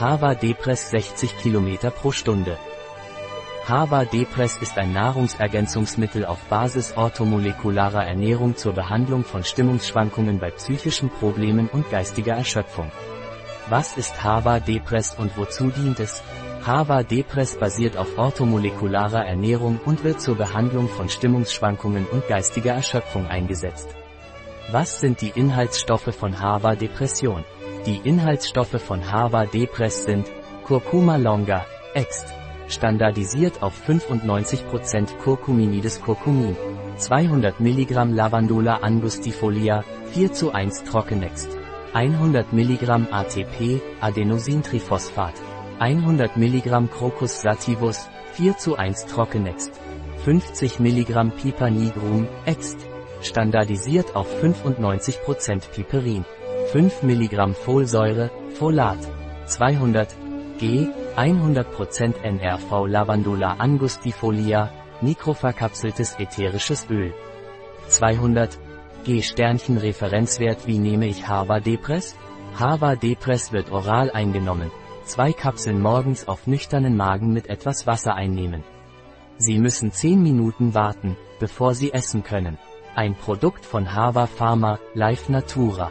Hava Depress 60 km pro Stunde. Hava Depress ist ein Nahrungsergänzungsmittel auf Basis orthomolekularer Ernährung zur Behandlung von Stimmungsschwankungen bei psychischen Problemen und geistiger Erschöpfung. Was ist Hava Depress und wozu dient es? Hava Depress basiert auf orthomolekularer Ernährung und wird zur Behandlung von Stimmungsschwankungen und geistiger Erschöpfung eingesetzt. Was sind die Inhaltsstoffe von Hava Depression? Die Inhaltsstoffe von Hava Depress sind Curcuma longa, Ext, standardisiert auf 95% Curcuminides Curcumin, 200 mg Lavandula angustifolia, 4 zu 1 Trockenext, 100 mg ATP, Adenosintriphosphat, 100 mg Crocus sativus, 4 zu 1 Trockenext, 50 mg Piper nigrum, Ext, standardisiert auf 95% Piperin. 5 mg Folsäure, Folat, 200 g, 100% NRV Lavandula angustifolia, mikroverkapseltes ätherisches Öl. 200 g Sternchen Referenzwert Wie nehme ich Hava Depress? Hava Depress wird oral eingenommen. Zwei Kapseln morgens auf nüchternen Magen mit etwas Wasser einnehmen. Sie müssen 10 Minuten warten, bevor Sie essen können. Ein Produkt von Hava Pharma, Life Natura.